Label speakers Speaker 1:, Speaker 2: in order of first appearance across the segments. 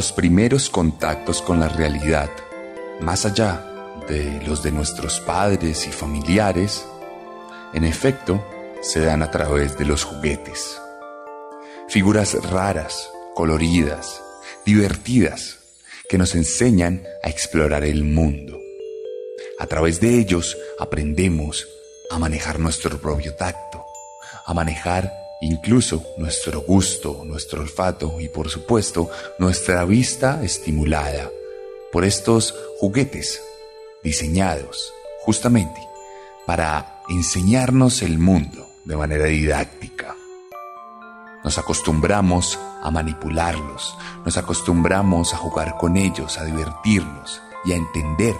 Speaker 1: Los primeros contactos con la realidad, más allá de los de nuestros padres y familiares, en efecto, se dan a través de los juguetes. Figuras raras, coloridas, divertidas, que nos enseñan a explorar el mundo. A través de ellos aprendemos a manejar nuestro propio tacto, a manejar incluso nuestro gusto, nuestro olfato y por supuesto nuestra vista estimulada por estos juguetes diseñados justamente para enseñarnos el mundo de manera didáctica. Nos acostumbramos a manipularlos, nos acostumbramos a jugar con ellos, a divertirnos y a entender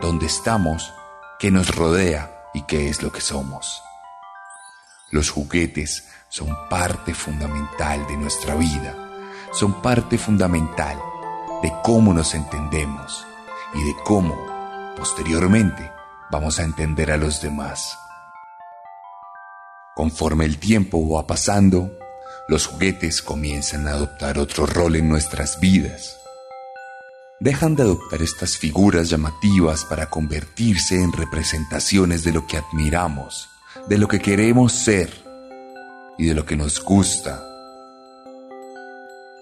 Speaker 1: dónde estamos, qué nos rodea y qué es lo que somos. Los juguetes son parte fundamental de nuestra vida, son parte fundamental de cómo nos entendemos y de cómo, posteriormente, vamos a entender a los demás. Conforme el tiempo va pasando, los juguetes comienzan a adoptar otro rol en nuestras vidas. Dejan de adoptar estas figuras llamativas para convertirse en representaciones de lo que admiramos, de lo que queremos ser y de lo que nos gusta.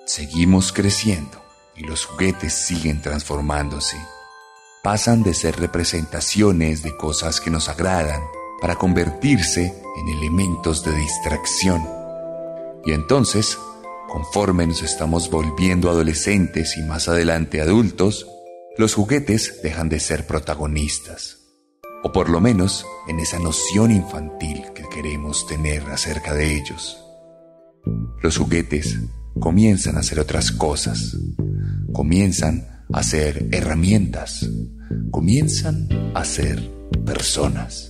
Speaker 1: Seguimos creciendo y los juguetes siguen transformándose. Pasan de ser representaciones de cosas que nos agradan para convertirse en elementos de distracción. Y entonces, conforme nos estamos volviendo adolescentes y más adelante adultos, los juguetes dejan de ser protagonistas o por lo menos en esa noción infantil que queremos tener acerca de ellos. Los juguetes comienzan a ser otras cosas, comienzan a ser herramientas, comienzan a ser personas.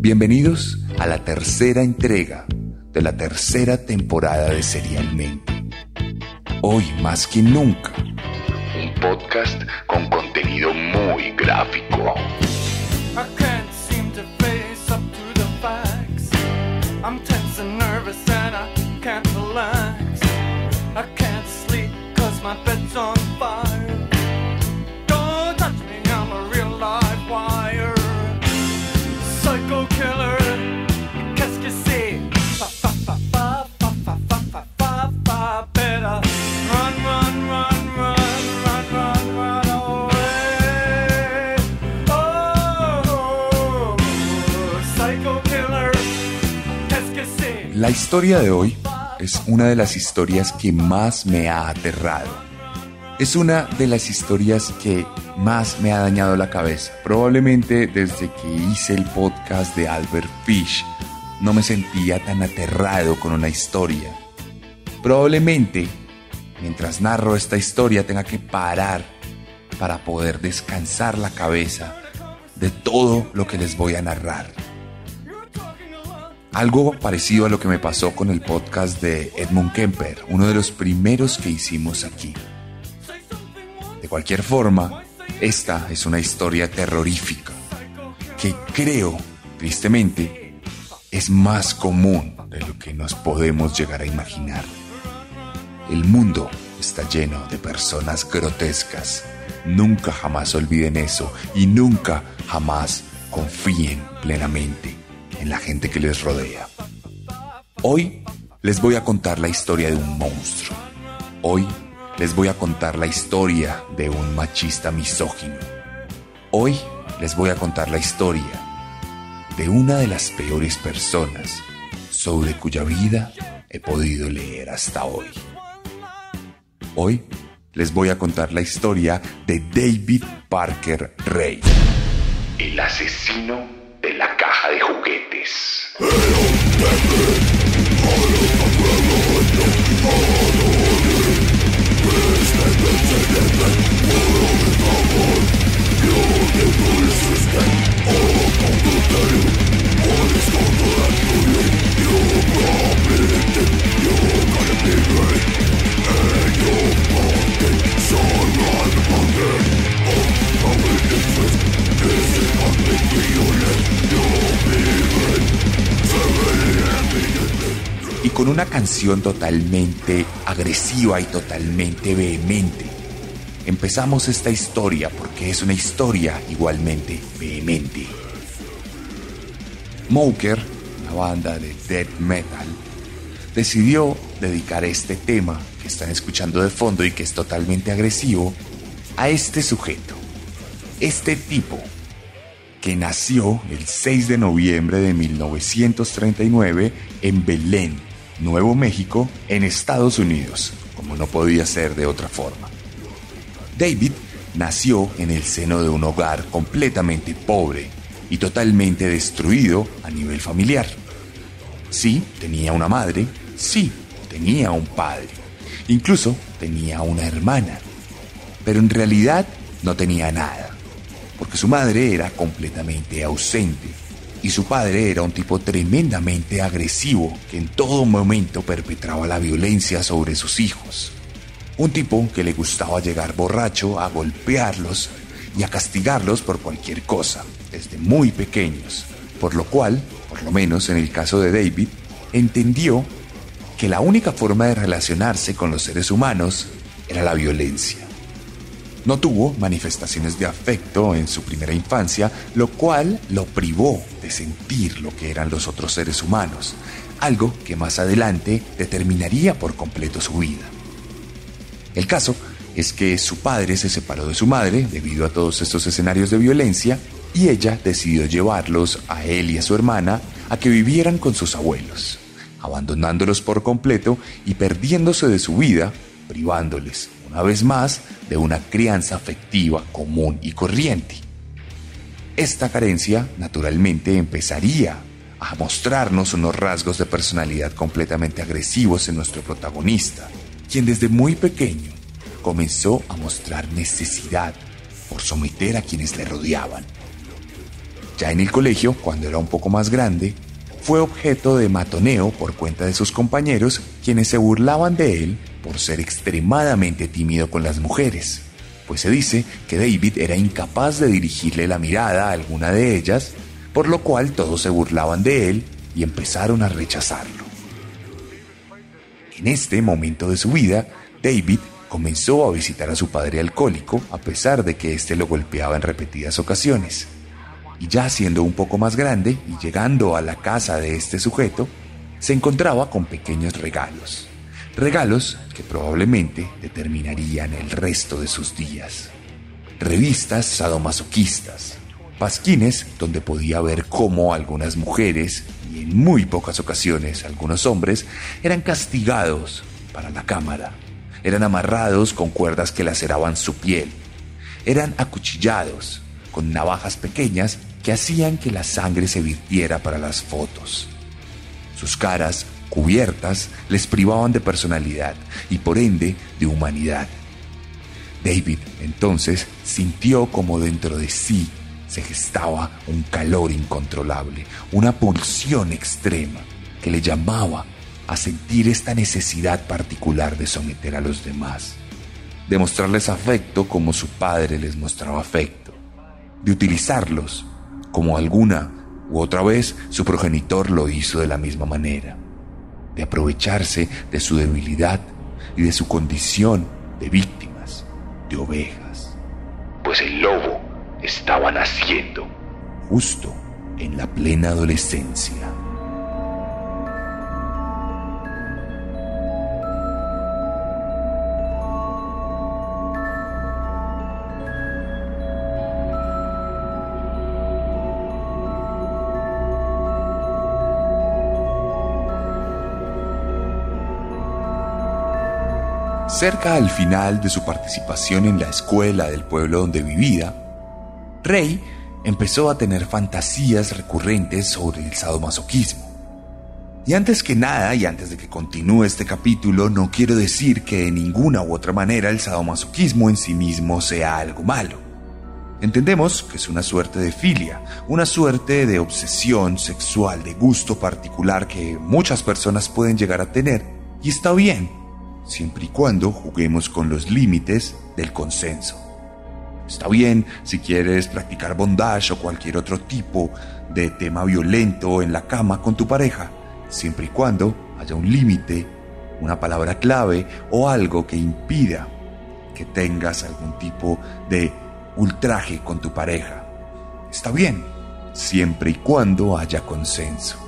Speaker 1: Bienvenidos a la tercera entrega de la tercera temporada de Serialmente. Hoy más que nunca, un podcast con contenido muy gráfico.
Speaker 2: I
Speaker 1: historia de hoy es una de las historias que más me ha aterrado. Es una de las historias que más me ha dañado la cabeza. Probablemente desde que hice el podcast de Albert Fish no me sentía tan aterrado con una historia. Probablemente mientras narro esta historia tenga que parar para poder descansar la cabeza de todo lo que les voy a narrar. Algo parecido a lo que me pasó con el podcast de Edmund Kemper, uno de los primeros que hicimos aquí. De cualquier forma, esta es una historia terrorífica que creo, tristemente, es más común de lo que nos podemos llegar a imaginar. El mundo está lleno de personas grotescas. Nunca jamás olviden eso y nunca jamás confíen plenamente en la gente que les rodea. Hoy les voy a contar la historia de un monstruo. Hoy les voy a contar la historia de un machista misógino. Hoy les voy a contar la historia de una de las peores personas sobre cuya vida he podido leer hasta hoy. Hoy les voy a contar la historia de David Parker Ray. El asesino caja de juguetes. Con una canción totalmente agresiva y totalmente vehemente. Empezamos esta historia porque es una historia igualmente vehemente. Moker, una banda de death metal, decidió dedicar este tema que están escuchando de fondo y que es totalmente agresivo a este sujeto, este tipo que nació el 6 de noviembre de 1939 en Belén, Nuevo México, en Estados Unidos, como no podía ser de otra forma. David nació en el seno de un hogar completamente pobre y totalmente destruido a nivel familiar. Sí, tenía una madre, sí, tenía un padre, incluso tenía una hermana, pero en realidad no tenía nada, porque su madre era completamente ausente y su padre era un tipo tremendamente agresivo que en todo momento perpetraba la violencia sobre sus hijos. Un tipo que le gustaba llegar borracho a golpearlos y a castigarlos por cualquier cosa, desde muy pequeños, por lo cual, por lo menos en el caso de David, entendió que la única forma de relacionarse con los seres humanos era la violencia. No tuvo manifestaciones de afecto en su primera infancia, lo cual lo privó de sentir lo que eran los otros seres humanos, algo que más adelante determinaría por completo su vida. El caso es que su padre se separó de su madre debido a todos estos escenarios de violencia y ella decidió llevarlos a él y a su hermana a que vivieran con sus abuelos, abandonándolos por completo y perdiéndose de su vida, privándoles una vez más, de una crianza afectiva común y corriente. Esta carencia, naturalmente, empezaría a mostrarnos unos rasgos de personalidad completamente agresivos en nuestro protagonista, quien desde muy pequeño comenzó a mostrar necesidad por someter a quienes le rodeaban. Ya en el colegio, cuando era un poco más grande, fue objeto de matoneo por cuenta de sus compañeros, quienes se burlaban de él por ser extremadamente tímido con las mujeres, pues se dice que David era incapaz de dirigirle la mirada a alguna de ellas, por lo cual todos se burlaban de él y empezaron a rechazarlo. En este momento de su vida, David comenzó a visitar a su padre alcohólico a pesar de que éste lo golpeaba en repetidas ocasiones. Y ya siendo un poco más grande y llegando a la casa de este sujeto, se encontraba con pequeños regalos. Regalos que probablemente determinarían el resto de sus días. Revistas sadomasoquistas, pasquines donde podía ver cómo algunas mujeres, y en muy pocas ocasiones algunos hombres, eran castigados para la cámara. Eran amarrados con cuerdas que laceraban su piel. Eran acuchillados con navajas pequeñas que hacían que la sangre se virtiera para las fotos. Sus caras cubiertas les privaban de personalidad y por ende de humanidad. David entonces sintió como dentro de sí se gestaba un calor incontrolable, una pulsión extrema que le llamaba a sentir esta necesidad particular de someter a los demás, de mostrarles afecto como su padre les mostraba afecto, de utilizarlos como alguna u otra vez su progenitor lo hizo de la misma manera de aprovecharse de su debilidad y de su condición de víctimas, de ovejas. Pues el lobo estaba naciendo justo en la plena adolescencia. Cerca al final de su participación en la escuela del pueblo donde vivía, Rey empezó a tener fantasías recurrentes sobre el sadomasoquismo. Y antes que nada, y antes de que continúe este capítulo, no quiero decir que de ninguna u otra manera el sadomasoquismo en sí mismo sea algo malo. Entendemos que es una suerte de filia, una suerte de obsesión sexual, de gusto particular que muchas personas pueden llegar a tener, y está bien, siempre y cuando juguemos con los límites del consenso. Está bien si quieres practicar bondage o cualquier otro tipo de tema violento en la cama con tu pareja, siempre y cuando haya un límite, una palabra clave o algo que impida que tengas algún tipo de ultraje con tu pareja. Está bien, siempre y cuando haya consenso.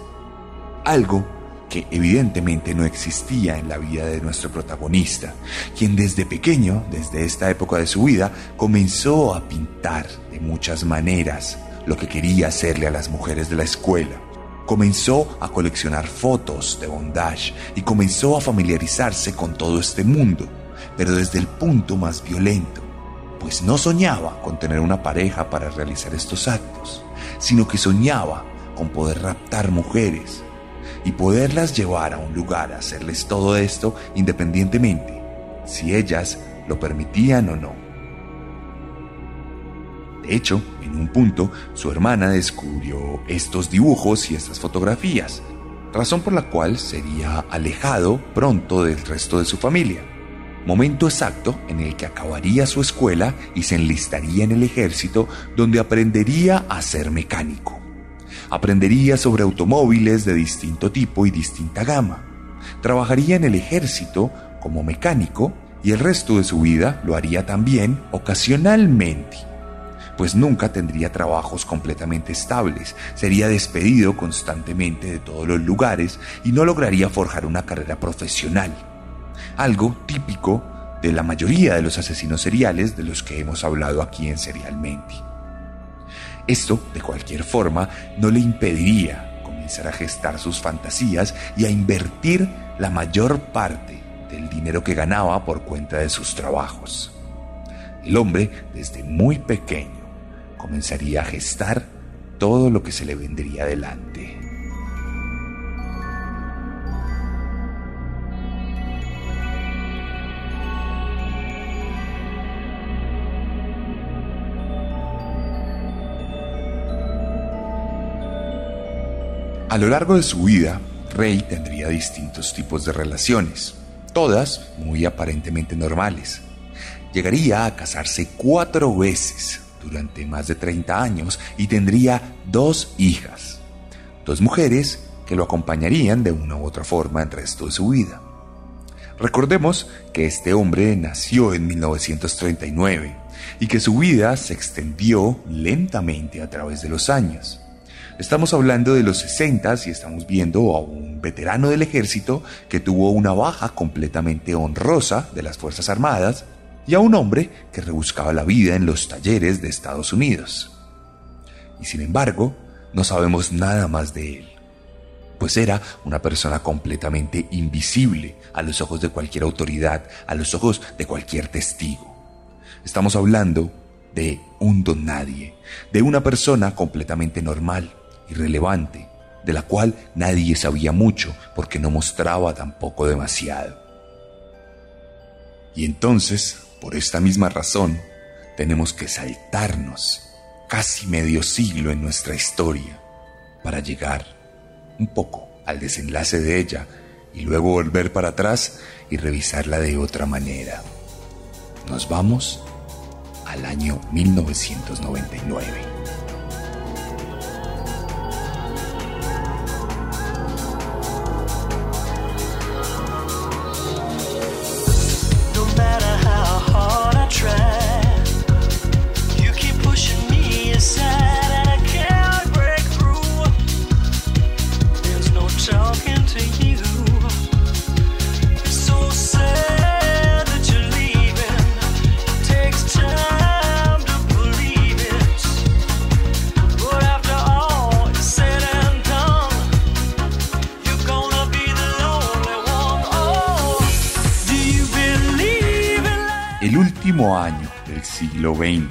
Speaker 1: Algo que evidentemente no existía en la vida de nuestro protagonista, quien desde pequeño, desde esta época de su vida, comenzó a pintar de muchas maneras lo que quería hacerle a las mujeres de la escuela. Comenzó a coleccionar fotos de bondage y comenzó a familiarizarse con todo este mundo, pero desde el punto más violento, pues no soñaba con tener una pareja para realizar estos actos, sino que soñaba con poder raptar mujeres y poderlas llevar a un lugar a hacerles todo esto independientemente si ellas lo permitían o no. De hecho, en un punto, su hermana descubrió estos dibujos y estas fotografías, razón por la cual sería alejado pronto del resto de su familia. Momento exacto en el que acabaría su escuela y se enlistaría en el ejército donde aprendería a ser mecánico. Aprendería sobre automóviles de distinto tipo y distinta gama. Trabajaría en el ejército como mecánico y el resto de su vida lo haría también ocasionalmente pues nunca tendría trabajos completamente estables, sería despedido constantemente de todos los lugares y no lograría forjar una carrera profesional. Algo típico de la mayoría de los asesinos seriales de los que hemos hablado aquí en Serialmente. Esto, de cualquier forma, no le impediría comenzar a gestar sus fantasías y a invertir la mayor parte del dinero que ganaba por cuenta de sus trabajos. El hombre, desde muy pequeño, comenzaría a gestar todo lo que se le vendría delante. A lo largo de su vida, Rey tendría distintos tipos de relaciones, todas muy aparentemente normales. Llegaría a casarse cuatro veces durante más de 30 años y tendría dos hijas, dos mujeres que lo acompañarían de una u otra forma el resto de su vida. Recordemos que este hombre nació en 1939 y que su vida se extendió lentamente a través de los años. Estamos hablando de los 60 y estamos viendo a un veterano del ejército que tuvo una baja completamente honrosa de las Fuerzas Armadas y a un hombre que rebuscaba la vida en los talleres de Estados Unidos. Y sin embargo, no sabemos nada más de él, pues era una persona completamente invisible a los ojos de cualquier autoridad, a los ojos de cualquier testigo. Estamos hablando de un don nadie, de una persona completamente normal, irrelevante, de la cual nadie sabía mucho porque no mostraba tampoco demasiado. Y entonces, por esta misma razón, tenemos que saltarnos casi medio siglo en nuestra historia para llegar un poco al desenlace de ella y luego volver para atrás y revisarla de otra manera. Nos vamos al año 1999. Siglo XX.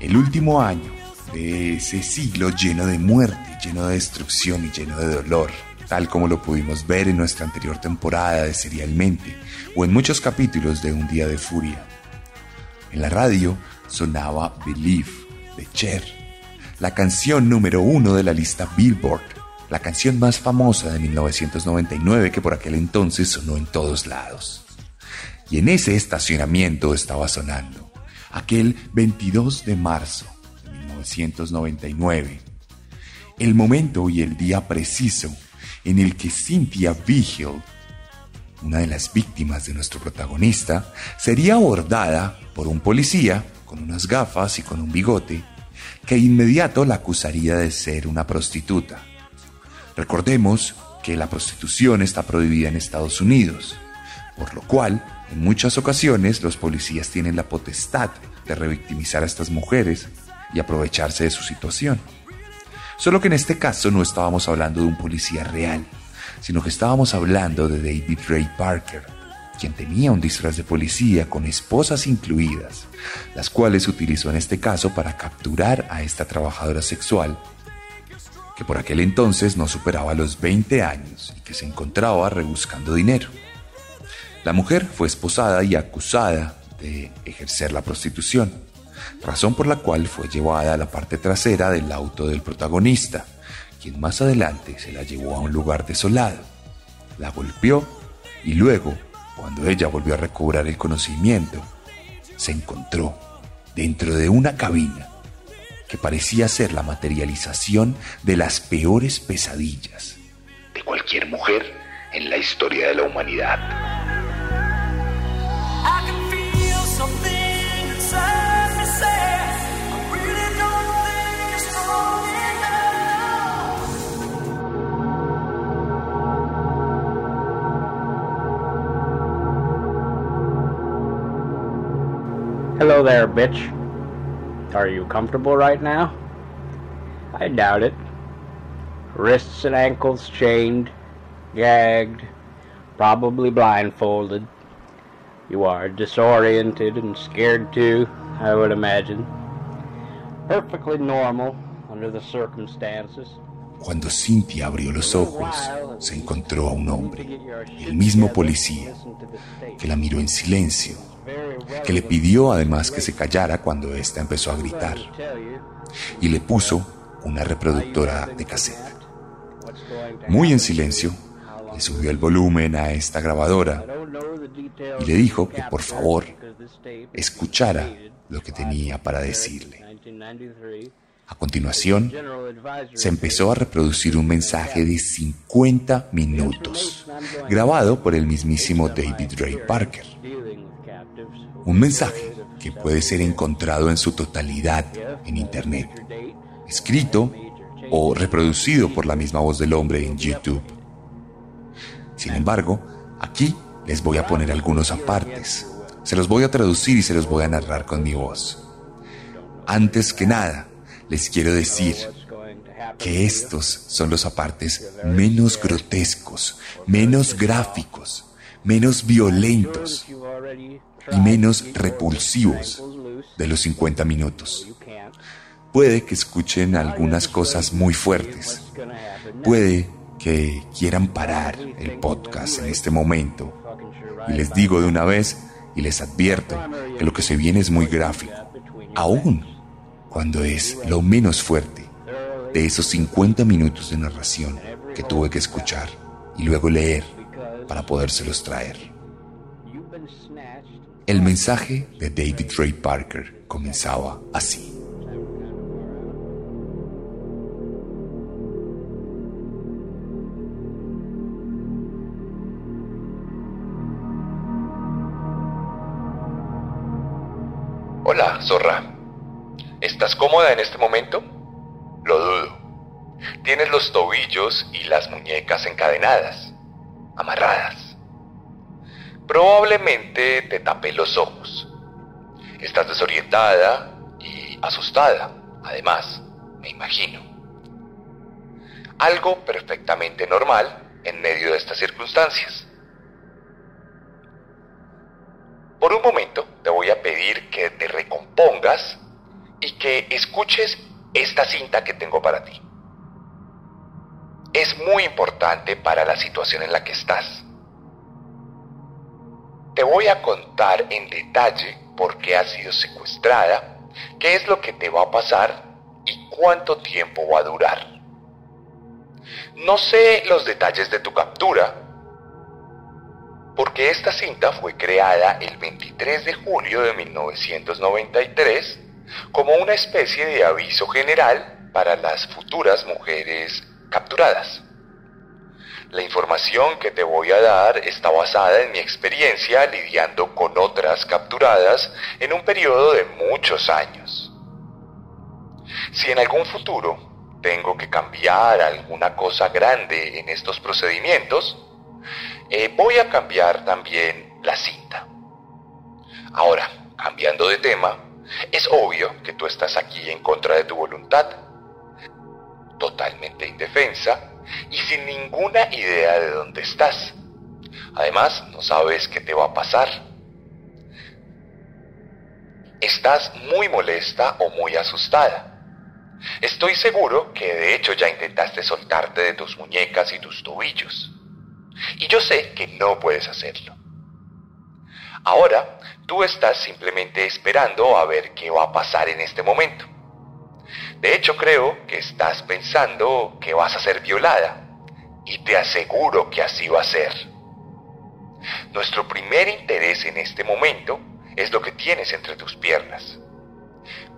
Speaker 1: El último año de ese siglo lleno de muerte, lleno de destrucción y lleno de dolor, tal como lo pudimos ver en nuestra anterior temporada de Serialmente o en muchos capítulos de Un Día de Furia. En la radio sonaba Believe de Cher, la canción número uno de la lista Billboard, la canción más famosa de 1999 que por aquel entonces sonó en todos lados. Y en ese estacionamiento estaba sonando, aquel 22 de marzo de 1999, el momento y el día preciso en el que Cynthia Vigil, una de las víctimas de nuestro protagonista, sería abordada por un policía con unas gafas y con un bigote, que inmediato la acusaría de ser una prostituta. Recordemos que la prostitución está prohibida en Estados Unidos, por lo cual en muchas ocasiones los policías tienen la potestad de revictimizar a estas mujeres y aprovecharse de su situación. Solo que en este caso no estábamos hablando de un policía real, sino que estábamos hablando de David Ray Parker, quien tenía un disfraz de policía con esposas incluidas, las cuales utilizó en este caso para capturar a esta trabajadora sexual, que por aquel entonces no superaba los 20 años y que se encontraba rebuscando dinero. La mujer fue esposada y acusada de ejercer la prostitución, razón por la cual fue llevada a la parte trasera del auto del protagonista, quien más adelante se la llevó a un lugar desolado, la golpeó y luego cuando ella volvió a recobrar el conocimiento, se encontró dentro de una cabina que parecía ser la materialización de las peores pesadillas de cualquier mujer en la historia de la humanidad.
Speaker 3: Hello there, bitch. Are you comfortable right now? I doubt it. Wrists and ankles chained, gagged, probably blindfolded. You are disoriented and scared too, I would imagine. Perfectly normal under the circumstances.
Speaker 1: Cuando Cynthia abrió los ojos, se encontró a un hombre, el mismo policía, que la miró en silencio que le pidió además que se callara cuando ésta empezó a gritar, y le puso una reproductora de cassette. Muy en silencio, le subió el volumen a esta grabadora y le dijo que por favor escuchara lo que tenía para decirle. A continuación, se empezó a reproducir un mensaje de 50 minutos, grabado por el mismísimo David Ray Parker. Un mensaje que puede ser encontrado en su totalidad en Internet, escrito o reproducido por la misma voz del hombre en YouTube. Sin embargo, aquí les voy a poner algunos apartes. Se los voy a traducir y se los voy a narrar con mi voz. Antes que nada, les quiero decir que estos son los apartes menos grotescos, menos gráficos, menos violentos y menos repulsivos de los 50 minutos. Puede que escuchen algunas cosas muy fuertes. Puede que quieran parar el podcast en este momento. Y les digo de una vez y les advierto que lo que se viene es muy gráfico. Aún cuando es lo menos fuerte de esos 50 minutos de narración que tuve que escuchar y luego leer para podérselos traer. El mensaje de David Ray Parker comenzaba así.
Speaker 4: Hola, zorra. ¿Estás cómoda en este momento? Lo dudo. Tienes los tobillos y las muñecas encadenadas, amarradas. Probablemente te tapé los ojos. Estás desorientada y asustada, además, me imagino. Algo perfectamente normal en medio de estas circunstancias. Por un momento te voy
Speaker 1: pongas y que escuches esta cinta que tengo para ti. Es muy importante para la situación en la que estás. Te voy a contar en detalle por qué has sido secuestrada, qué es lo que te va a pasar y cuánto tiempo va a durar. No sé los detalles de tu captura, porque esta cinta fue creada el 23 de julio de 1993 como una especie de aviso general para las futuras mujeres capturadas. La información que te voy a dar está basada en mi experiencia lidiando con otras capturadas en un periodo de muchos años. Si en algún futuro tengo que cambiar alguna cosa grande en estos procedimientos, eh, voy a cambiar también la cinta. Ahora, cambiando de tema, es obvio que tú estás aquí en contra de tu voluntad, totalmente indefensa y sin ninguna idea de dónde estás. Además, no sabes qué te va a pasar. Estás muy molesta o muy asustada. Estoy seguro que de hecho ya intentaste soltarte de tus muñecas y tus tobillos. Y yo sé que no puedes hacerlo. Ahora, tú estás simplemente esperando a ver qué va a pasar en este momento. De hecho, creo que estás pensando que vas a ser violada. Y te aseguro que así va a ser. Nuestro primer interés en este momento es lo que tienes entre tus piernas.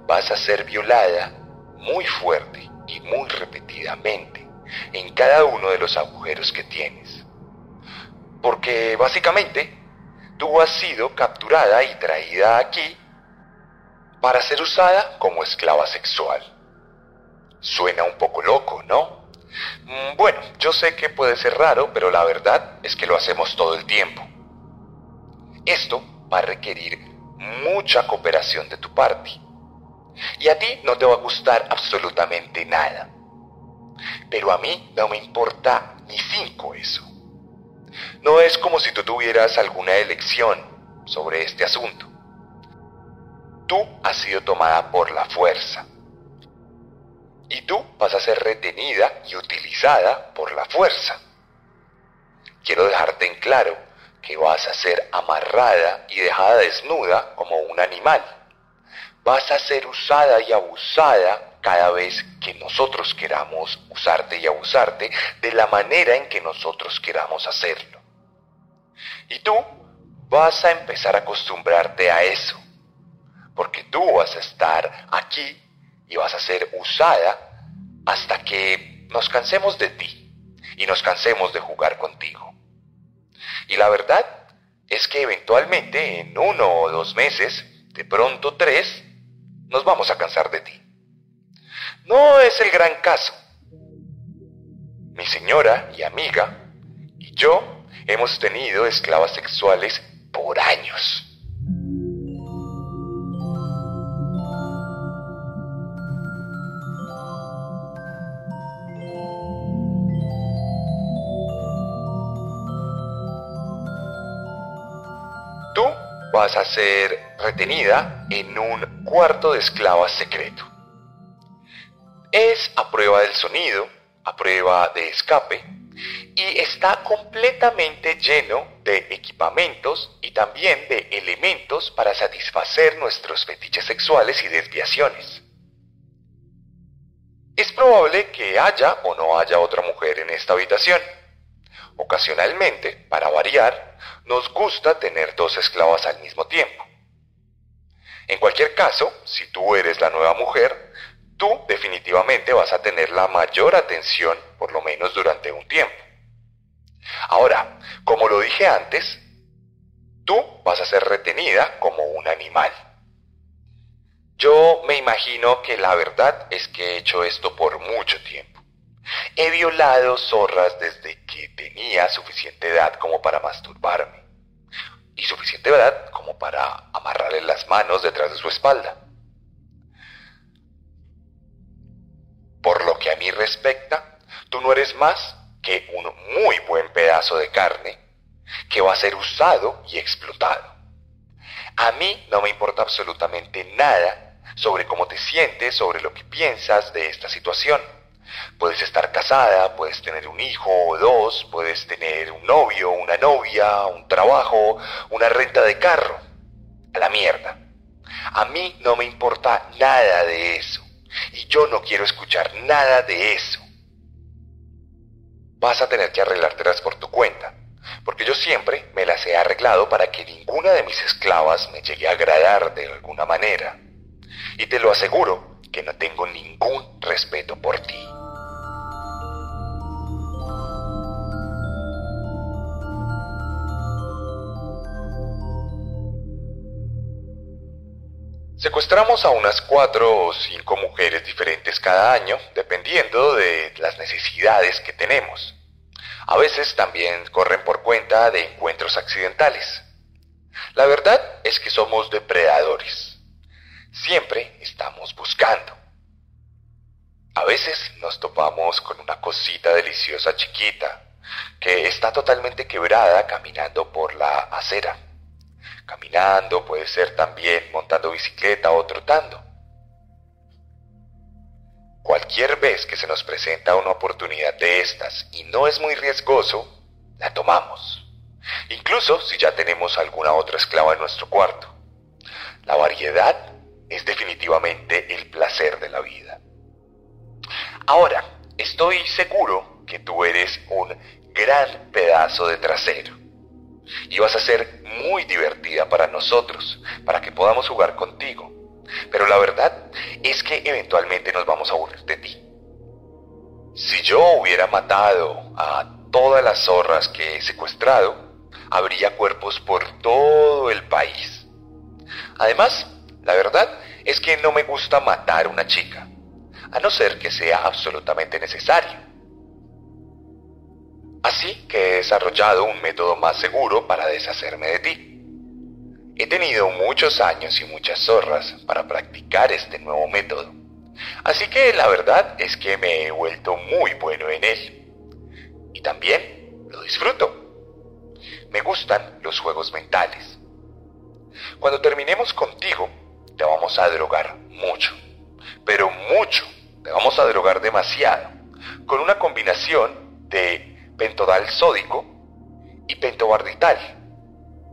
Speaker 1: Vas a ser violada muy fuerte y muy repetidamente en cada uno de los agujeros que tienes. Porque básicamente tú has sido capturada y traída aquí para ser usada como esclava sexual. Suena un poco loco, ¿no? Mm, bueno, yo sé que puede ser raro, pero la verdad es que lo hacemos todo el tiempo. Esto va a requerir mucha cooperación de tu parte. Y a ti no te va a gustar absolutamente nada. Pero a mí no me importa ni cinco eso. No es como si tú tuvieras alguna elección sobre este asunto. Tú has sido tomada por la fuerza y tú vas a ser retenida y utilizada por la fuerza. Quiero dejarte en claro que vas a ser amarrada y dejada desnuda como un animal. Vas a ser usada y abusada cada vez que nosotros queramos usarte y abusarte de la manera en que nosotros queramos hacerlo. Y tú vas a empezar a acostumbrarte a eso, porque tú vas a estar aquí y vas a ser usada hasta que nos cansemos de ti y nos cansemos de jugar contigo. Y la verdad es que eventualmente en uno o dos meses, de pronto tres, nos vamos a cansar de ti. No es el gran caso. Mi señora y amiga y yo hemos tenido esclavas sexuales por años. vas a ser retenida en un cuarto de esclavas secreto. Es a prueba del sonido, a prueba de escape, y está completamente lleno de equipamientos y también de elementos para satisfacer nuestros fetiches sexuales y desviaciones. Es probable que haya o no haya otra mujer en esta habitación. Ocasionalmente, para variar, nos gusta tener dos esclavas al mismo tiempo. En cualquier caso, si tú eres la nueva mujer, tú definitivamente vas a tener la mayor atención, por lo menos durante un tiempo. Ahora, como lo dije antes, tú vas a ser retenida como un animal. Yo me imagino que la verdad es que he hecho esto por mucho tiempo. He violado zorras desde que tenía suficiente edad como para masturbarme y suficiente edad como para amarrarle las manos detrás de su espalda. Por lo que a mí respecta, tú no eres más que un muy buen pedazo de carne que va a ser usado y explotado. A mí no me importa absolutamente nada sobre cómo te sientes, sobre lo que piensas de esta situación. Puedes estar casada, puedes tener un hijo o dos, puedes tener un novio, una novia, un trabajo, una renta de carro. A la mierda. A mí no me importa nada de eso. Y yo no quiero escuchar nada de eso. Vas a tener que arreglártelas por tu cuenta, porque yo siempre me las he arreglado para que ninguna de mis esclavas me llegue a agradar de alguna manera. Y te lo aseguro que no tengo ningún respeto por ti. Secuestramos a unas cuatro o cinco mujeres diferentes cada año, dependiendo de las necesidades que tenemos. A veces también corren por cuenta de encuentros accidentales. La verdad es que somos depredadores. Siempre estamos buscando. A veces nos topamos con una cosita deliciosa chiquita que está totalmente quebrada caminando por la acera caminando, puede ser también montando bicicleta o trotando. Cualquier vez que se nos presenta una oportunidad de estas y no es muy riesgoso, la tomamos. Incluso si ya tenemos alguna otra esclava en nuestro cuarto. La variedad es definitivamente el placer de la vida. Ahora, estoy seguro que tú eres un gran pedazo de trasero y vas a ser muy divertida para nosotros, para que podamos jugar contigo. Pero la verdad es que eventualmente nos vamos a aburrir de ti. Si yo hubiera matado a todas las zorras que he secuestrado, habría cuerpos por todo el país. Además, la verdad es que no me gusta matar a una chica, a no ser que sea absolutamente necesario. Así que he desarrollado un método más seguro para deshacerme de ti. He tenido muchos años y muchas zorras para practicar este nuevo método. Así que la verdad es que me he vuelto muy bueno en él. Y también lo disfruto. Me gustan los juegos mentales. Cuando terminemos contigo, te vamos a drogar mucho. Pero mucho. Te vamos a drogar demasiado. Con una combinación de pentodal sódico y pentobarbital.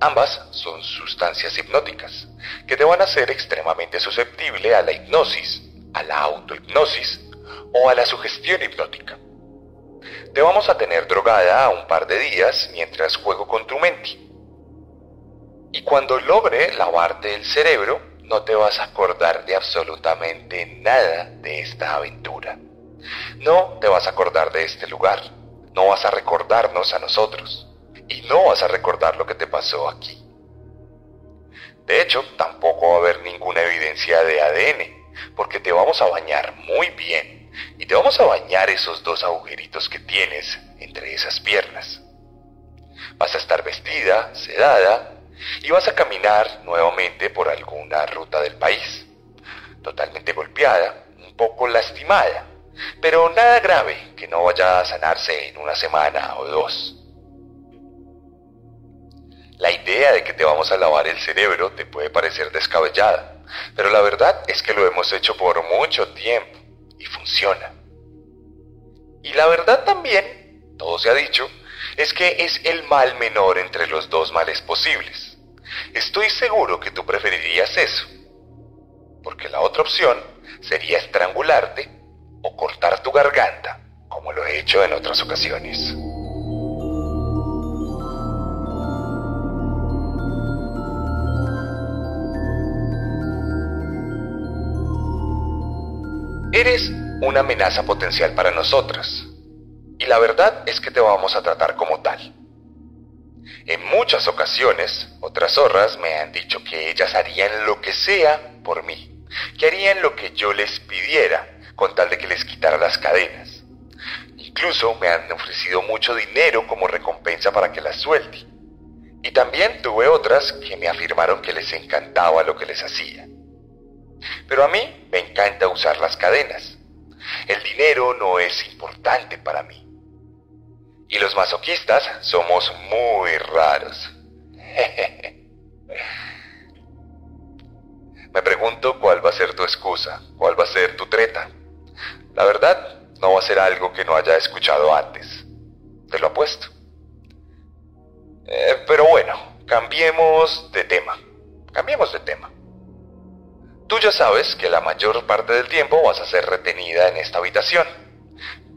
Speaker 1: Ambas son sustancias hipnóticas que te van a hacer extremadamente susceptible a la hipnosis, a la autohipnosis o a la sugestión hipnótica. Te vamos a tener drogada un par de días mientras juego con tu mente. Y cuando logre lavarte el cerebro, no te vas a acordar de absolutamente nada de esta aventura. No te vas a acordar de este lugar no vas a recordarnos a nosotros y no vas a recordar lo que te pasó aquí. De hecho, tampoco va a haber ninguna evidencia de ADN, porque te vamos a bañar muy bien y te vamos a bañar esos dos agujeritos que tienes entre esas piernas. Vas a estar vestida, sedada, y vas a caminar nuevamente por alguna ruta del país, totalmente golpeada, un poco lastimada, pero nada grave que no vaya a sanarse en una semana o dos. La idea de que te vamos a lavar el cerebro te puede parecer descabellada, pero la verdad es que lo hemos hecho por mucho tiempo y funciona. Y la verdad también, todo se ha dicho, es que es el mal menor entre los dos males posibles. Estoy seguro que tú preferirías eso, porque la otra opción sería estrangularte o cortar tu garganta, como lo he hecho en otras ocasiones. Eres una amenaza potencial para nosotras. Y la verdad es que te vamos a tratar como tal. En muchas ocasiones, otras zorras me han dicho que ellas harían lo que sea por mí, que harían lo que yo les pidiera, con tal de que les quitara las cadenas. Incluso me han ofrecido mucho dinero como recompensa para que las suelte. Y también tuve otras que me afirmaron que les encantaba lo que les hacía. Pero a mí me encanta usar las cadenas. El dinero no es importante para mí. Y los masoquistas somos muy raros. Me pregunto cuál va a ser tu excusa, cuál va a ser tu treta. La verdad, no va a ser algo que no haya escuchado antes. Te lo apuesto. Eh, pero bueno, cambiemos de tema. Cambiemos de tema. Tú ya sabes que la mayor parte del tiempo vas a ser retenida en esta habitación.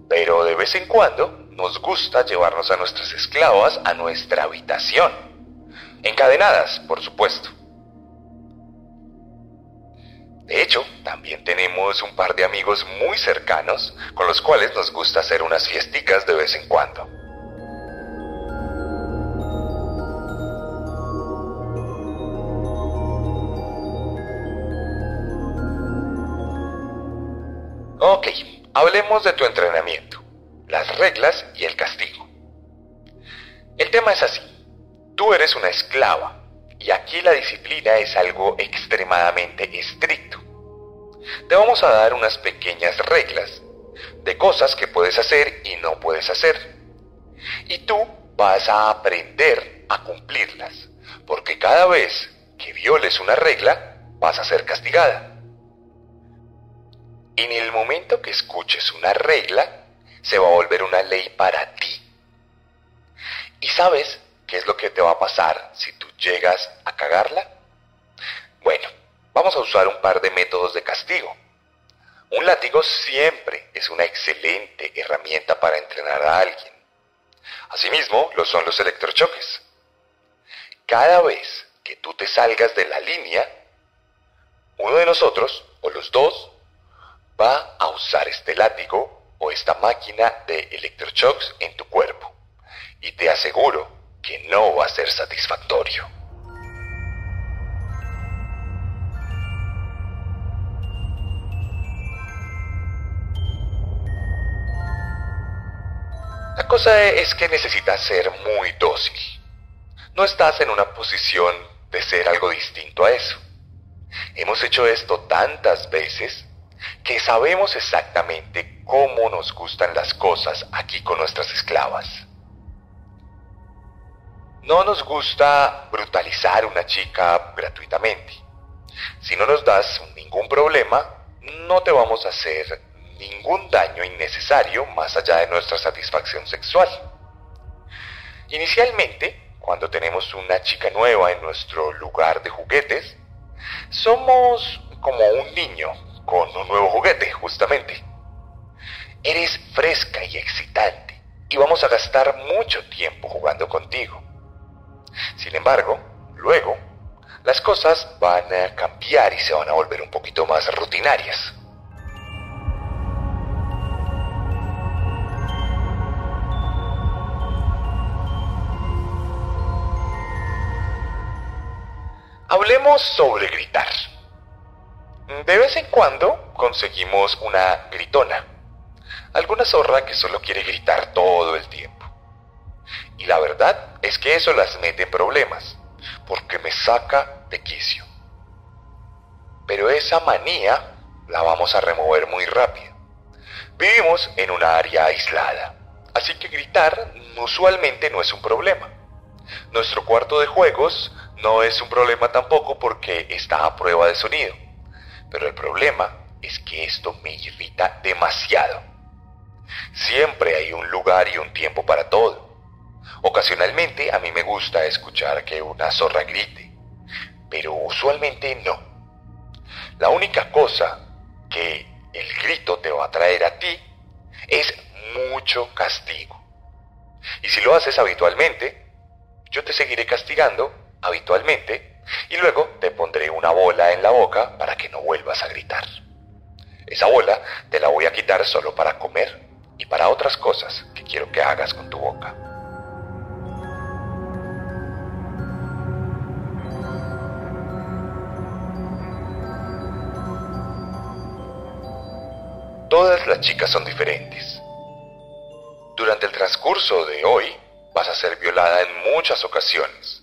Speaker 1: Pero de vez en cuando nos gusta llevarnos a nuestras esclavas a nuestra habitación. Encadenadas, por supuesto. De hecho, también tenemos un par de amigos muy cercanos con los cuales nos gusta hacer unas fiesticas de vez en cuando. Ok, hablemos de tu entrenamiento, las reglas y el castigo. El tema es así. Tú eres una esclava y aquí la disciplina es algo extremadamente estricto. Te vamos a dar unas pequeñas reglas de cosas que puedes hacer y no puedes hacer. Y tú vas a aprender a cumplirlas, porque cada vez que violes una regla vas a ser castigada. En el momento que escuches una regla, se va a volver una ley para ti. ¿Y sabes qué es lo que te va a pasar si tú llegas a cagarla? Bueno, vamos a usar un par de métodos de castigo. Un látigo siempre es una excelente herramienta para entrenar a alguien. Asimismo, lo son los electrochoques. Cada vez que tú te salgas de la línea, uno de nosotros, o los dos, va a usar este látigo o esta máquina de electroshocks en tu cuerpo. Y te aseguro que no va a ser satisfactorio. La cosa es que necesitas ser muy dócil. No estás en una posición de ser algo distinto a eso. Hemos hecho esto tantas veces que sabemos exactamente cómo nos gustan las cosas aquí con nuestras esclavas. No nos gusta brutalizar una chica gratuitamente. Si no nos das ningún problema, no te vamos a hacer ningún daño innecesario más allá de nuestra satisfacción sexual. Inicialmente, cuando tenemos una chica nueva en nuestro lugar de juguetes, somos como un niño con un nuevo juguete, justamente. Eres fresca y excitante y vamos a gastar mucho tiempo jugando contigo. Sin embargo, luego, las cosas van a cambiar y se van a volver un poquito más rutinarias. Hablemos sobre gritar. De vez en cuando conseguimos una gritona. Alguna zorra que solo quiere gritar todo el tiempo. Y la verdad es que eso las mete en problemas, porque me saca de quicio. Pero esa manía la vamos a remover muy rápido. Vivimos en una área aislada, así que gritar usualmente no es un problema. Nuestro cuarto de juegos no es un problema tampoco porque está a prueba de sonido. Pero el problema es que esto me irrita demasiado. Siempre hay un lugar y un tiempo para todo. Ocasionalmente a mí me gusta escuchar que una zorra grite, pero usualmente no. La única cosa que el grito te va a traer a ti es mucho castigo. Y si lo haces habitualmente, yo te seguiré castigando habitualmente y luego te pondré una bola en la boca para que no vuelvas a gritar. Esa bola te la voy a quitar solo para comer y para otras cosas que quiero que hagas con tu boca. Todas las chicas son diferentes. Durante el transcurso de hoy vas a ser violada en muchas ocasiones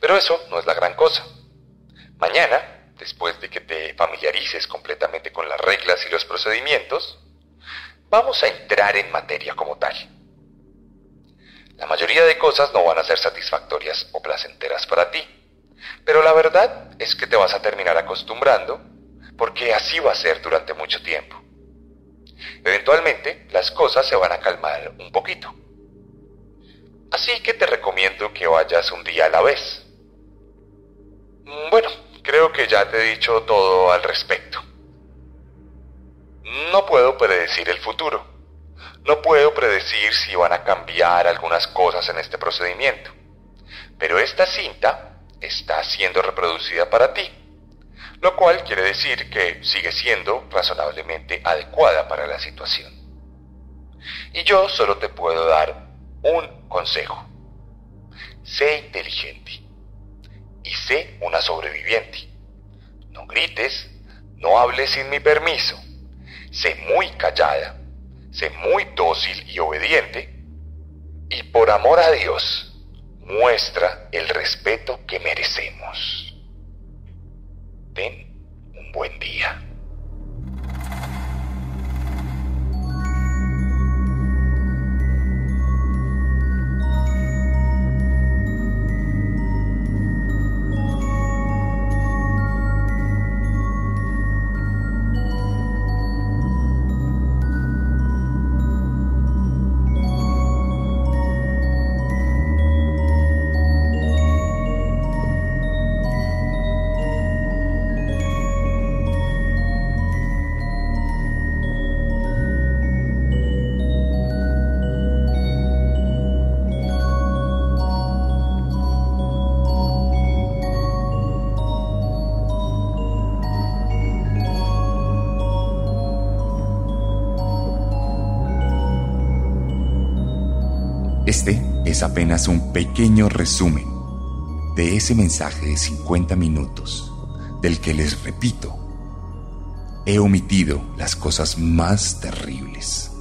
Speaker 1: pero eso no es la gran cosa. Mañana, después de que te familiarices completamente con las reglas y los procedimientos, vamos a entrar en materia como tal. La mayoría de cosas no van a ser satisfactorias o placenteras para ti, pero la verdad es que te vas a terminar acostumbrando
Speaker 4: porque así va a ser durante mucho tiempo. Eventualmente las cosas se van a calmar un poquito. Así que te recomiendo que vayas un día a la vez. Bueno, creo que ya te he dicho todo al respecto. No puedo predecir el futuro. No puedo predecir si van a cambiar algunas cosas en este procedimiento. Pero esta cinta está siendo reproducida para ti lo cual quiere decir que sigue siendo razonablemente adecuada para la situación. Y yo solo te puedo dar un consejo. Sé inteligente y sé una sobreviviente. No grites, no hables sin mi permiso. Sé muy callada, sé muy dócil y obediente. Y por amor a Dios, muestra el respeto que merecemos. Ten un buen día.
Speaker 1: Es apenas un pequeño resumen de ese mensaje de 50 minutos, del que les repito, he omitido las cosas más terribles,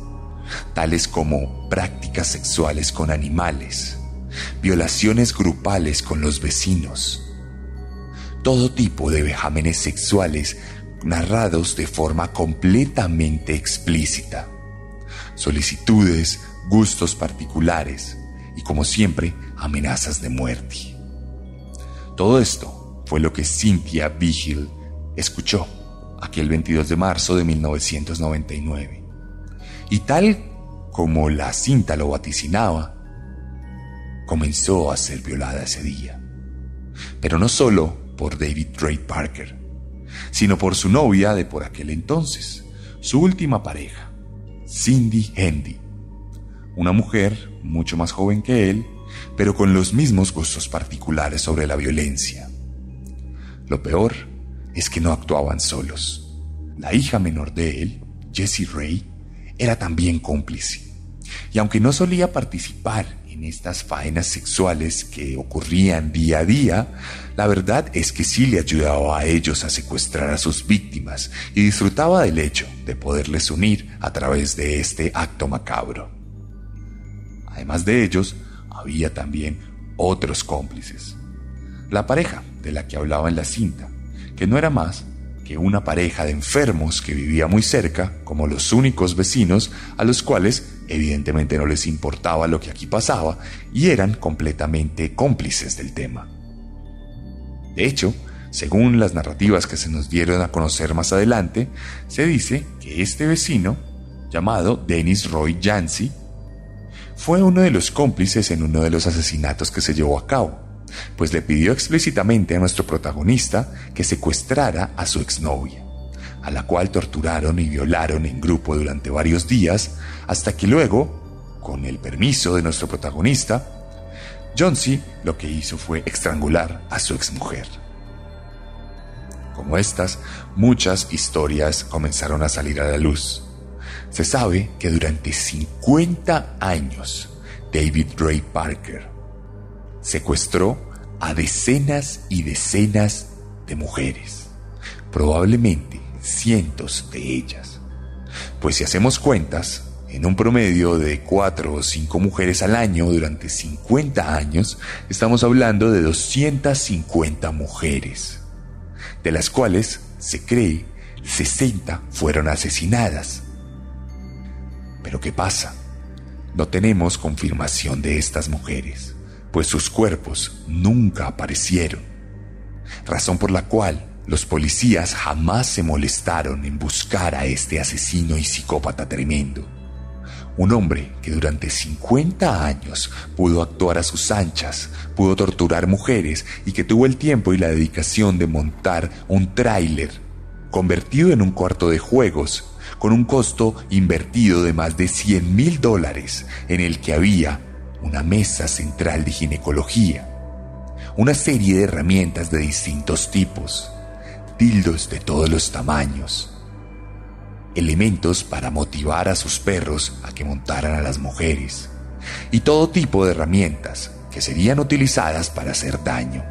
Speaker 1: tales como prácticas sexuales con animales, violaciones grupales con los vecinos, todo tipo de vejámenes sexuales narrados de forma completamente explícita, solicitudes, gustos particulares y, como siempre, amenazas de muerte. Todo esto fue lo que Cynthia Vigil escuchó aquel 22 de marzo de 1999. Y tal como la cinta lo vaticinaba, comenzó a ser violada ese día. Pero no solo por David Ray Parker, sino por su novia de por aquel entonces, su última pareja, Cindy Hendy, una mujer mucho más joven que él, pero con los mismos gustos particulares sobre la violencia. Lo peor es que no actuaban solos. La hija menor de él, Jessie Ray, era también cómplice. Y aunque no solía participar en estas faenas sexuales que ocurrían día a día, la verdad es que sí le ayudaba a ellos a secuestrar a sus víctimas y disfrutaba del hecho de poderles unir a través de este acto macabro. Además de ellos, había también otros cómplices. La pareja de la que hablaba en la cinta, que no era más que una pareja de enfermos que vivía muy cerca, como los únicos vecinos a los cuales evidentemente no les importaba lo que aquí pasaba y eran completamente cómplices del tema. De hecho, según las narrativas que se nos dieron a conocer más adelante, se dice que este vecino, llamado Dennis Roy Jancy, fue uno de los cómplices en uno de los asesinatos que se llevó a cabo, pues le pidió explícitamente a nuestro protagonista que secuestrara a su exnovia, a la cual torturaron y violaron en grupo durante varios días, hasta que luego, con el permiso de nuestro protagonista, John C. lo que hizo fue estrangular a su exmujer. Como estas, muchas historias comenzaron a salir a la luz se sabe que durante 50 años David Ray Parker secuestró a decenas y decenas de mujeres, probablemente cientos de ellas. Pues si hacemos cuentas, en un promedio de 4 o 5 mujeres al año durante 50 años, estamos hablando de 250 mujeres, de las cuales se cree 60 fueron asesinadas pero ¿qué pasa? No tenemos confirmación de estas mujeres, pues sus cuerpos nunca aparecieron, razón por la cual Los policías jamás se molestaron en buscar a este asesino y psicópata tremendo. Un hombre que durante 50 años pudo actuar a sus anchas, pudo torturar mujeres y que tuvo el tiempo y la dedicación de montar un tráiler convertido en un cuarto de juegos con un costo invertido de más de 100 mil dólares en el que había una mesa central de ginecología, una serie de herramientas de distintos tipos, dildos de todos los tamaños, elementos para motivar a sus perros a que montaran a las mujeres, y todo tipo de herramientas que serían utilizadas para hacer daño.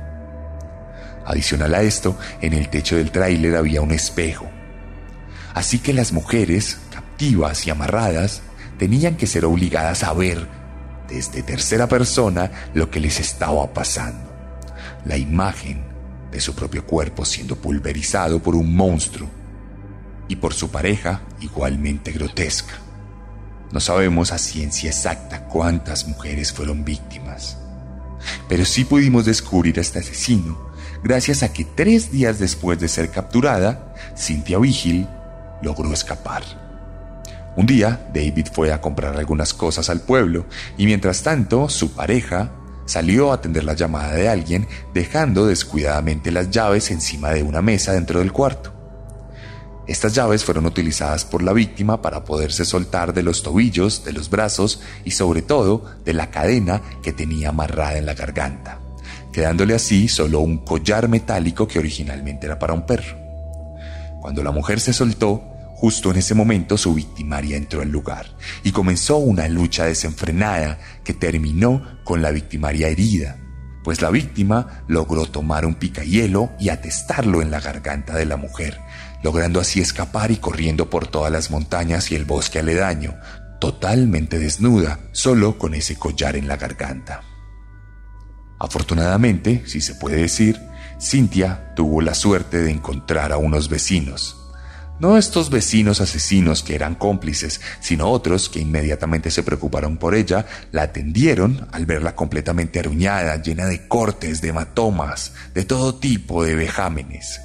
Speaker 1: Adicional a esto, en el techo del tráiler había un espejo. Así que las mujeres, captivas y amarradas, tenían que ser obligadas a ver desde tercera persona lo que les estaba pasando. La imagen de su propio cuerpo siendo pulverizado por un monstruo y por su pareja igualmente grotesca. No sabemos a ciencia exacta cuántas mujeres fueron víctimas, pero sí pudimos descubrir a este asesino gracias a que tres días después de ser capturada, Cynthia Vigil logró escapar. Un día, David fue a comprar algunas cosas al pueblo y mientras tanto su pareja salió a atender la llamada de alguien dejando descuidadamente las llaves encima de una mesa dentro del cuarto. Estas llaves fueron utilizadas por la víctima para poderse soltar de los tobillos, de los brazos y sobre todo de la cadena que tenía amarrada en la garganta, quedándole así solo un collar metálico que originalmente era para un perro. Cuando la mujer se soltó, Justo en ese momento su victimaria entró al lugar y comenzó una lucha desenfrenada que terminó con la victimaria herida, pues la víctima logró tomar un picahielo y atestarlo en la garganta de la mujer, logrando así escapar y corriendo por todas las montañas y el bosque aledaño, totalmente desnuda, solo con ese collar en la garganta. Afortunadamente, si se puede decir, Cintia tuvo la suerte de encontrar a unos vecinos, no estos vecinos asesinos que eran cómplices, sino otros que inmediatamente se preocuparon por ella, la atendieron al verla completamente aruñada, llena de cortes, de hematomas, de todo tipo de vejámenes.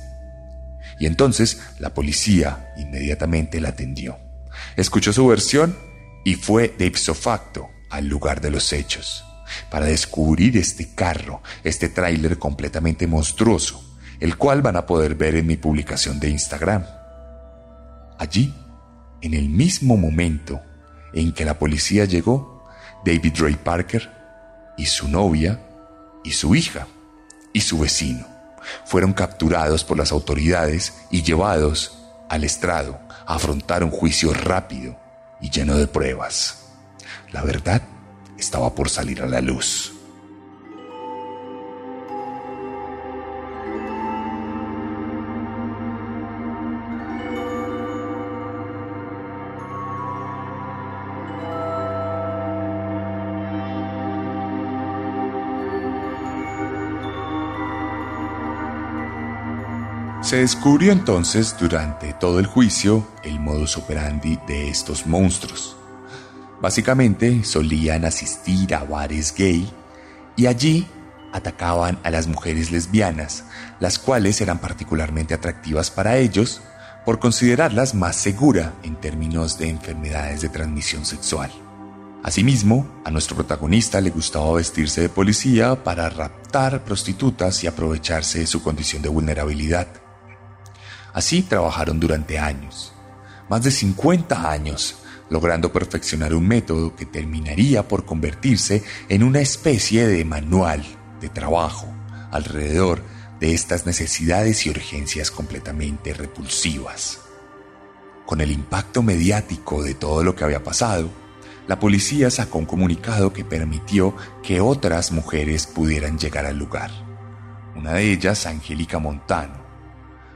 Speaker 1: Y entonces la policía inmediatamente la atendió. Escuchó su versión y fue de ipso facto al lugar de los hechos para descubrir este carro, este tráiler completamente monstruoso, el cual van a poder ver en mi publicación de Instagram. Allí, en el mismo momento en que la policía llegó, David Ray Parker y su novia y su hija y su vecino fueron capturados por las autoridades y llevados al estrado a afrontar un juicio rápido y lleno de pruebas. La verdad estaba por salir a la luz. Se descubrió entonces durante todo el juicio el modus operandi de estos monstruos. Básicamente solían asistir a bares gay y allí atacaban a las mujeres lesbianas, las cuales eran particularmente atractivas para ellos por considerarlas más segura en términos de enfermedades de transmisión sexual. Asimismo, a nuestro protagonista le gustaba vestirse de policía para raptar prostitutas y aprovecharse de su condición de vulnerabilidad. Así trabajaron durante años, más de 50 años, logrando perfeccionar un método que terminaría por convertirse en una especie de manual de trabajo alrededor de estas necesidades y urgencias completamente repulsivas. Con el impacto mediático de todo lo que había pasado, la policía sacó un comunicado que permitió que otras mujeres pudieran llegar al lugar. Una de ellas, Angélica Montano,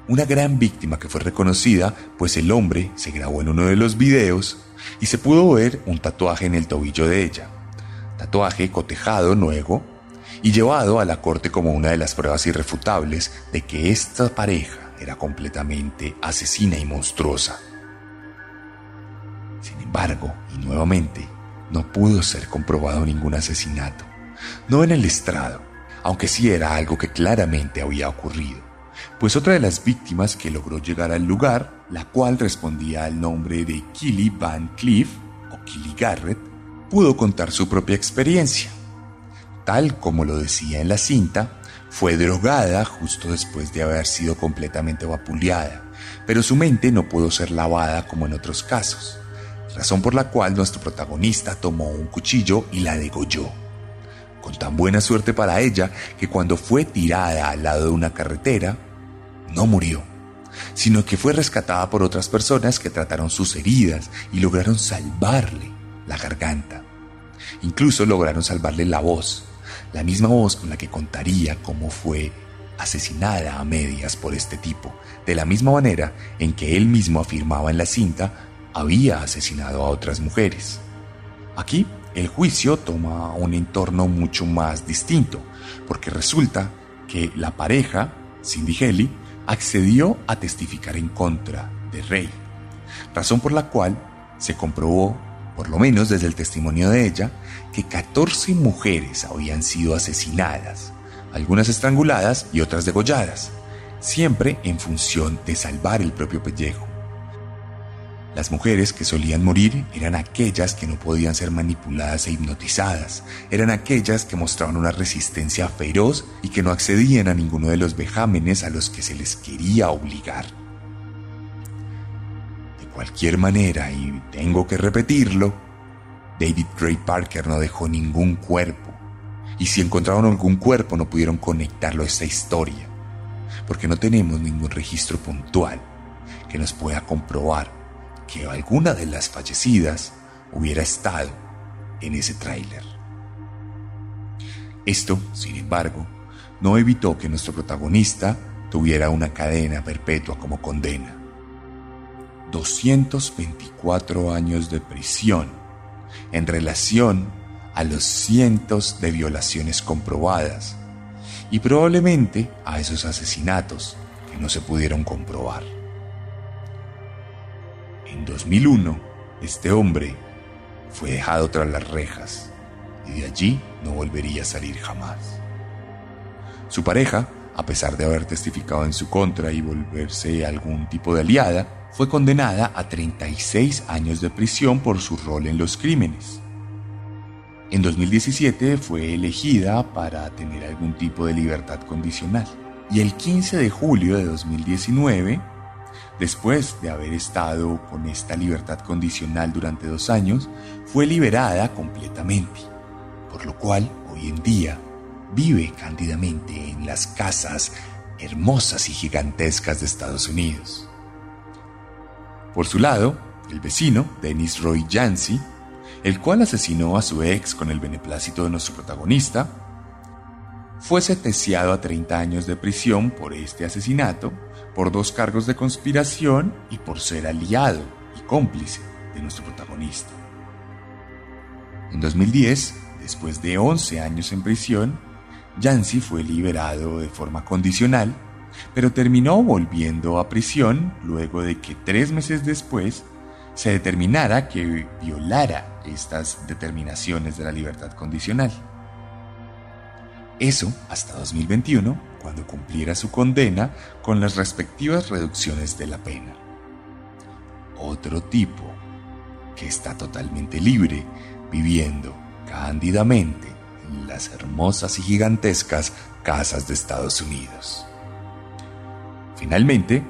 Speaker 1: una gran víctima que fue reconocida, pues el hombre se grabó en uno de los videos y se pudo ver un tatuaje en el tobillo de ella. Tatuaje cotejado nuevo y llevado a la corte como una de las pruebas irrefutables de que esta pareja era completamente asesina y monstruosa. Sin embargo, y nuevamente, no pudo ser comprobado ningún asesinato, no en el estrado, aunque sí era algo que claramente había ocurrido pues otra de las víctimas que logró llegar al lugar, la cual respondía al nombre de Killy Van Cleef o Killy Garrett, pudo contar su propia experiencia. Tal como lo decía en la cinta, fue drogada justo después de haber sido completamente vapuleada, pero su mente no pudo ser lavada como en otros casos, razón por la cual nuestro protagonista tomó un cuchillo y la degolló. Con tan buena suerte para ella que cuando fue tirada al lado de una carretera, no murió, sino que fue rescatada por otras personas que trataron sus heridas y lograron salvarle la garganta. Incluso lograron salvarle la voz, la misma voz con la que contaría cómo fue asesinada a medias por este tipo, de la misma manera en que él mismo afirmaba en la cinta había asesinado a otras mujeres. Aquí el juicio toma un entorno mucho más distinto, porque resulta que la pareja, Cindy Haley, accedió a testificar en contra de Rey, razón por la cual se comprobó, por lo menos desde el testimonio de ella, que 14 mujeres habían sido asesinadas, algunas estranguladas y otras degolladas, siempre en función de salvar el propio pellejo. Las mujeres que solían morir eran aquellas que no podían ser manipuladas e hipnotizadas, eran aquellas que mostraban una resistencia feroz y que no accedían a ninguno de los vejámenes a los que se les quería obligar. De cualquier manera, y tengo que repetirlo, David Gray Parker no dejó ningún cuerpo, y si encontraron algún cuerpo no pudieron conectarlo a esta historia, porque no tenemos ningún registro puntual que nos pueda comprobar que alguna de las fallecidas hubiera estado en ese tráiler. Esto, sin embargo, no evitó que nuestro protagonista tuviera una cadena perpetua como condena. 224 años de prisión en relación a los cientos de violaciones comprobadas y probablemente a esos asesinatos que no se pudieron comprobar. En 2001, este hombre fue dejado tras las rejas y de allí no volvería a salir jamás. Su pareja, a pesar de haber testificado en su contra y volverse algún tipo de aliada, fue condenada a 36 años de prisión por su rol en los crímenes. En 2017 fue elegida para tener algún tipo de libertad condicional y el 15 de julio de 2019 Después de haber estado con esta libertad condicional durante dos años, fue liberada completamente, por lo cual hoy en día vive cándidamente en las casas hermosas y gigantescas de Estados Unidos. Por su lado, el vecino, Dennis Roy Jancy, el cual asesinó a su ex con el beneplácito de nuestro protagonista, fue sentenciado a 30 años de prisión por este asesinato por dos cargos de conspiración y por ser aliado y cómplice de nuestro protagonista. En 2010, después de 11 años en prisión, Yancy fue liberado de forma condicional, pero terminó volviendo a prisión luego de que tres meses después se determinara que violara estas determinaciones de la libertad condicional. Eso hasta 2021 cuando cumpliera su condena con las respectivas reducciones de la pena. Otro tipo que está totalmente libre, viviendo cándidamente en las hermosas y gigantescas casas de Estados Unidos. Finalmente,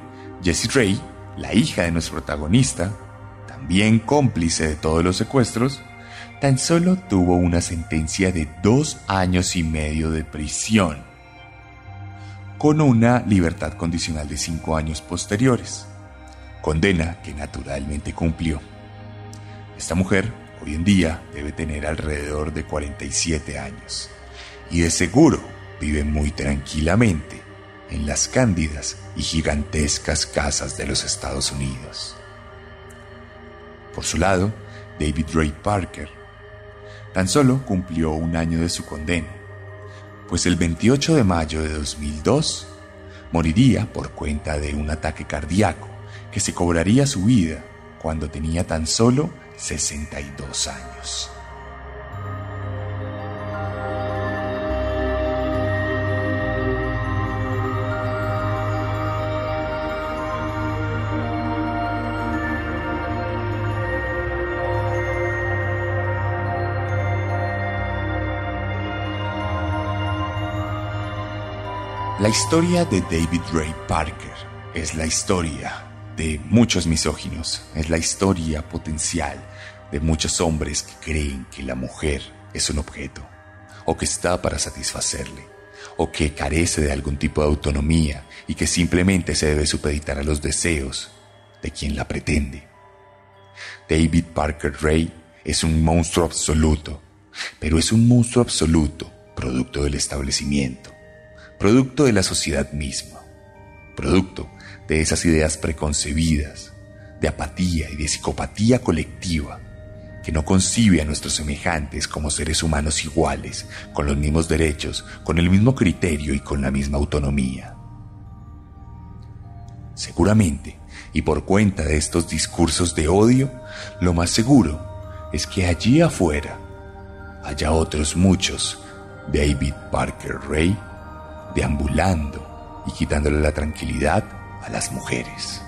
Speaker 1: Jessie Ray, la hija de nuestro protagonista, también cómplice de todos los secuestros, tan solo tuvo una sentencia de dos años y medio de prisión con una libertad condicional de cinco años posteriores, condena que naturalmente cumplió. Esta mujer hoy en día debe tener alrededor de 47 años y de seguro vive muy tranquilamente en las cándidas y gigantescas casas de los Estados Unidos. Por su lado, David Ray Parker tan solo cumplió un año de su condena pues el 28 de mayo de 2002 moriría por cuenta de un ataque cardíaco que se cobraría su vida cuando tenía tan solo 62 años. La historia de David Ray Parker es la historia de muchos misóginos, es la historia potencial de muchos hombres que creen que la mujer es un objeto, o que está para satisfacerle, o que carece de algún tipo de autonomía y que simplemente se debe supeditar a los deseos de quien la pretende. David Parker Ray es un monstruo absoluto, pero es un monstruo absoluto, producto del establecimiento, producto de la sociedad misma, producto de esas ideas preconcebidas, de apatía y de psicopatía colectiva que no concibe a nuestros semejantes como seres humanos iguales, con los mismos derechos, con el mismo criterio y con la misma autonomía. Seguramente, y por cuenta de estos discursos de odio, lo más seguro es que allí afuera haya otros muchos David Parker Ray deambulando y quitándole la tranquilidad a las mujeres.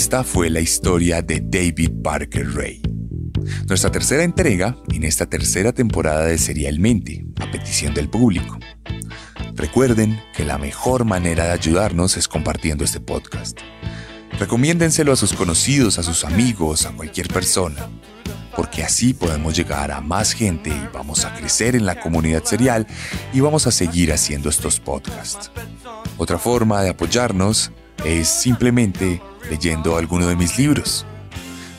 Speaker 1: Esta fue la historia de David Parker Ray. Nuestra tercera entrega en esta tercera temporada de Serialmente, a petición del público. Recuerden que la mejor manera de ayudarnos es compartiendo este podcast. Recomiéndenselo a sus conocidos, a sus amigos, a cualquier persona, porque así podemos llegar a más gente y vamos a crecer en la comunidad serial y vamos a seguir haciendo estos podcasts. Otra forma de apoyarnos es simplemente leyendo alguno de mis libros.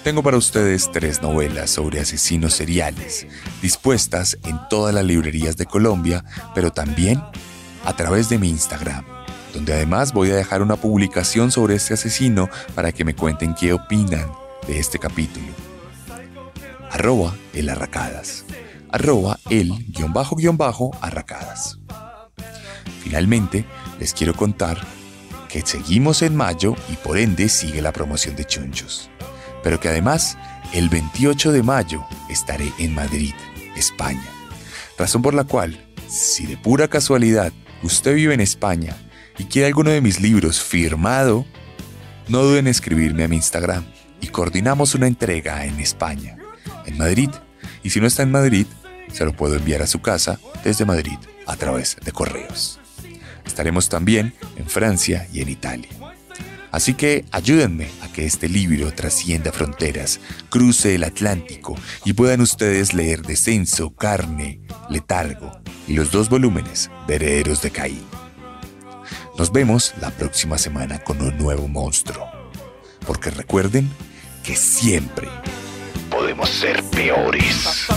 Speaker 1: Tengo para ustedes tres novelas sobre asesinos seriales, dispuestas en todas las librerías de Colombia, pero también a través de mi Instagram, donde además voy a dejar una publicación sobre este asesino para que me cuenten qué opinan de este capítulo. Arroba el arracadas. Arroba el guion bajo guion bajo arracadas. Finalmente, les quiero contar que seguimos en mayo y por ende sigue la promoción de Chunchos. Pero que además, el 28 de mayo estaré en Madrid, España. Razón por la cual, si de pura casualidad usted vive en España y quiere alguno de mis libros firmado, no duden en escribirme a mi Instagram y coordinamos una entrega en España, en Madrid. Y si no está en Madrid, se lo puedo enviar a su casa desde Madrid a través de correos. Estaremos también en Francia y en Italia. Así que ayúdenme a que este libro trascienda fronteras, cruce el Atlántico y puedan ustedes leer Descenso, Carne, Letargo y los dos volúmenes de Herederos de Caín. Nos vemos la próxima semana con un nuevo monstruo. Porque recuerden que siempre podemos ser peores.